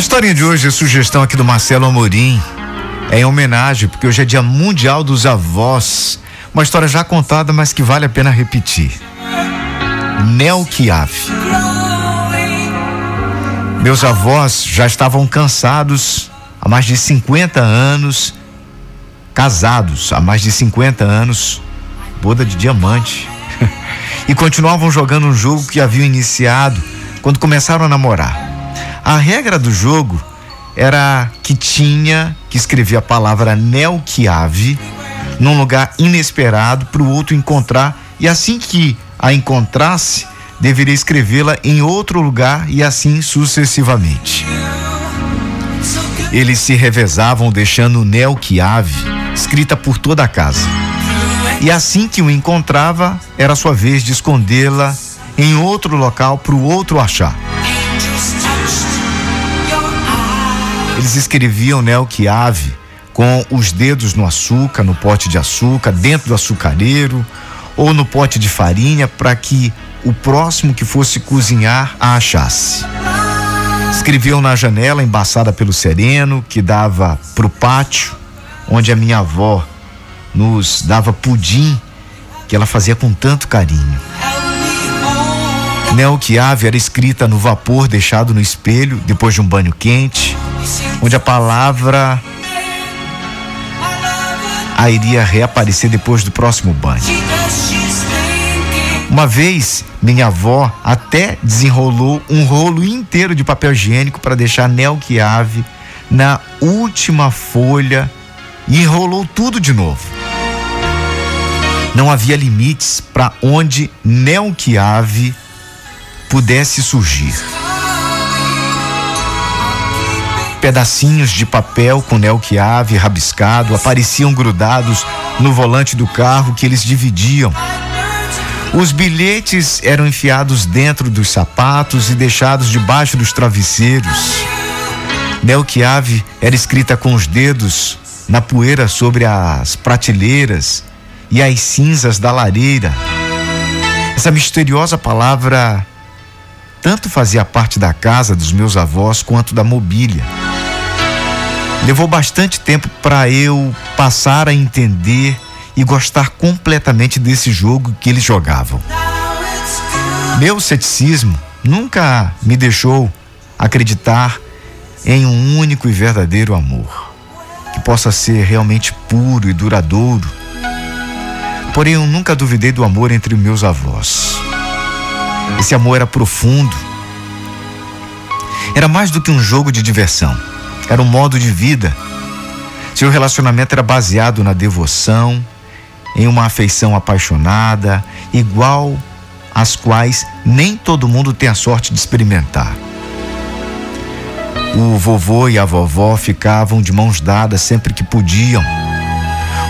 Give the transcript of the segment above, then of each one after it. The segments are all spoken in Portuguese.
historinha de hoje é sugestão aqui do Marcelo Amorim. É em homenagem, porque hoje é dia mundial dos avós. Uma história já contada, mas que vale a pena repetir. Nel Chiave. Meus avós já estavam cansados há mais de 50 anos, casados há mais de 50 anos, boda de diamante. e continuavam jogando um jogo que haviam iniciado quando começaram a namorar. A regra do jogo era que tinha que escrever a palavra Nelquiave num lugar inesperado para o outro encontrar e assim que a encontrasse, deveria escrevê-la em outro lugar e assim sucessivamente. Eles se revezavam deixando Nelquiave escrita por toda a casa. E assim que o encontrava, era sua vez de escondê-la em outro local para o outro achar. Eles escreviam Nelquiave né, com os dedos no açúcar, no pote de açúcar, dentro do açucareiro ou no pote de farinha para que o próximo que fosse cozinhar a achasse. Escreviam na janela embaçada pelo sereno que dava para o pátio, onde a minha avó nos dava pudim que ela fazia com tanto carinho. Nelquiave era escrita no vapor deixado no espelho depois de um banho quente onde a palavra a iria reaparecer depois do próximo banho. Uma vez, minha avó até desenrolou um rolo inteiro de papel higiênico para deixar Nelquiave na última folha e enrolou tudo de novo. Não havia limites para onde Nelquiave pudesse surgir. Pedacinhos de papel com nelquiave rabiscado apareciam grudados no volante do carro que eles dividiam. Os bilhetes eram enfiados dentro dos sapatos e deixados debaixo dos travesseiros. Nelquiave era escrita com os dedos na poeira sobre as prateleiras e as cinzas da lareira. Essa misteriosa palavra tanto fazia parte da casa dos meus avós quanto da mobília. Levou bastante tempo para eu passar a entender e gostar completamente desse jogo que eles jogavam. Meu ceticismo nunca me deixou acreditar em um único e verdadeiro amor, que possa ser realmente puro e duradouro. Porém, eu nunca duvidei do amor entre meus avós. Esse amor era profundo. Era mais do que um jogo de diversão era um modo de vida. Seu relacionamento era baseado na devoção, em uma afeição apaixonada, igual às quais nem todo mundo tem a sorte de experimentar. O vovô e a vovó ficavam de mãos dadas sempre que podiam,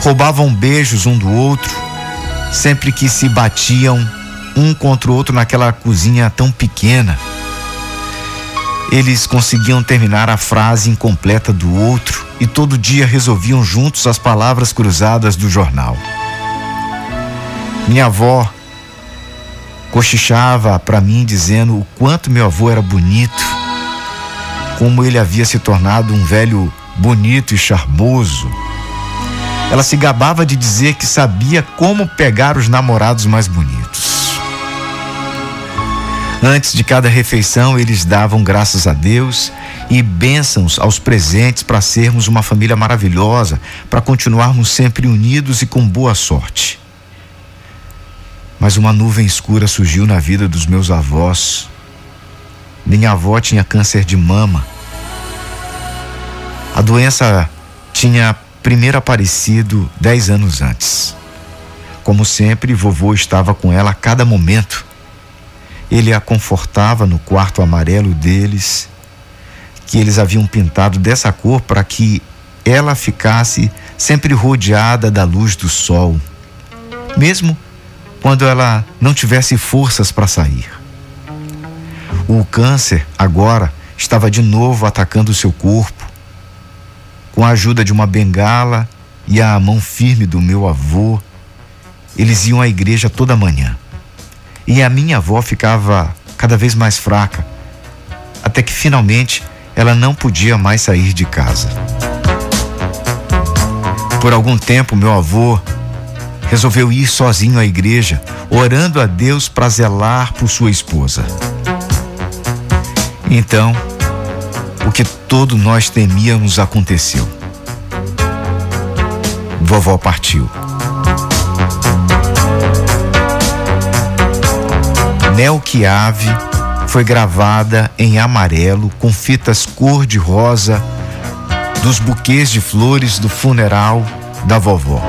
roubavam beijos um do outro, sempre que se batiam um contra o outro naquela cozinha tão pequena eles conseguiam terminar a frase incompleta do outro e todo dia resolviam juntos as palavras cruzadas do jornal. Minha avó cochichava para mim dizendo o quanto meu avô era bonito, como ele havia se tornado um velho bonito e charmoso. Ela se gabava de dizer que sabia como pegar os namorados mais bonitos. Antes de cada refeição, eles davam graças a Deus e bênçãos aos presentes para sermos uma família maravilhosa, para continuarmos sempre unidos e com boa sorte. Mas uma nuvem escura surgiu na vida dos meus avós. Minha avó tinha câncer de mama. A doença tinha primeiro aparecido dez anos antes. Como sempre, vovô estava com ela a cada momento ele a confortava no quarto amarelo deles, que eles haviam pintado dessa cor para que ela ficasse sempre rodeada da luz do sol, mesmo quando ela não tivesse forças para sair. O câncer agora estava de novo atacando seu corpo. Com a ajuda de uma bengala e a mão firme do meu avô, eles iam à igreja toda manhã. E a minha avó ficava cada vez mais fraca, até que finalmente ela não podia mais sair de casa. Por algum tempo, meu avô resolveu ir sozinho à igreja, orando a Deus para zelar por sua esposa. Então, o que todos nós temíamos aconteceu. Vovó partiu. Nelquiave foi gravada em amarelo com fitas cor-de-rosa dos buquês de flores do funeral da vovó.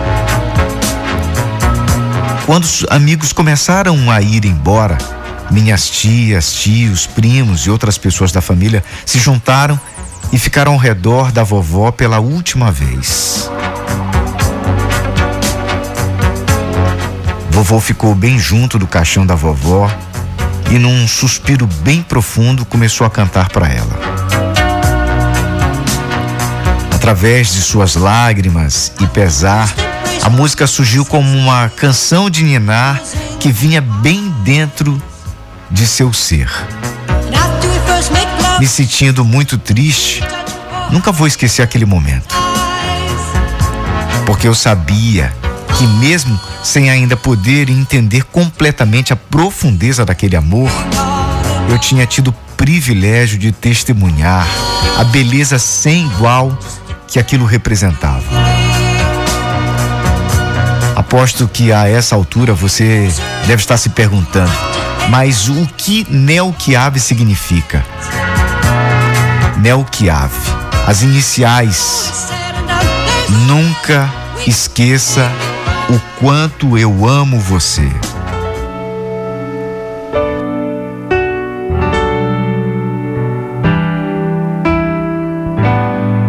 Quando os amigos começaram a ir embora, minhas tias, tios, primos e outras pessoas da família se juntaram e ficaram ao redor da vovó pela última vez. Vovô ficou bem junto do caixão da vovó e, num suspiro bem profundo, começou a cantar para ela. Através de suas lágrimas e pesar, a música surgiu como uma canção de ninar que vinha bem dentro de seu ser. Me sentindo muito triste, nunca vou esquecer aquele momento. Porque eu sabia que, mesmo sem ainda poder entender completamente a profundeza daquele amor, eu tinha tido o privilégio de testemunhar a beleza sem igual que aquilo representava. Aposto que a essa altura você deve estar se perguntando, mas o que Nelquiave significa? Nelquiave, as iniciais. Nunca esqueça o quanto eu amo você.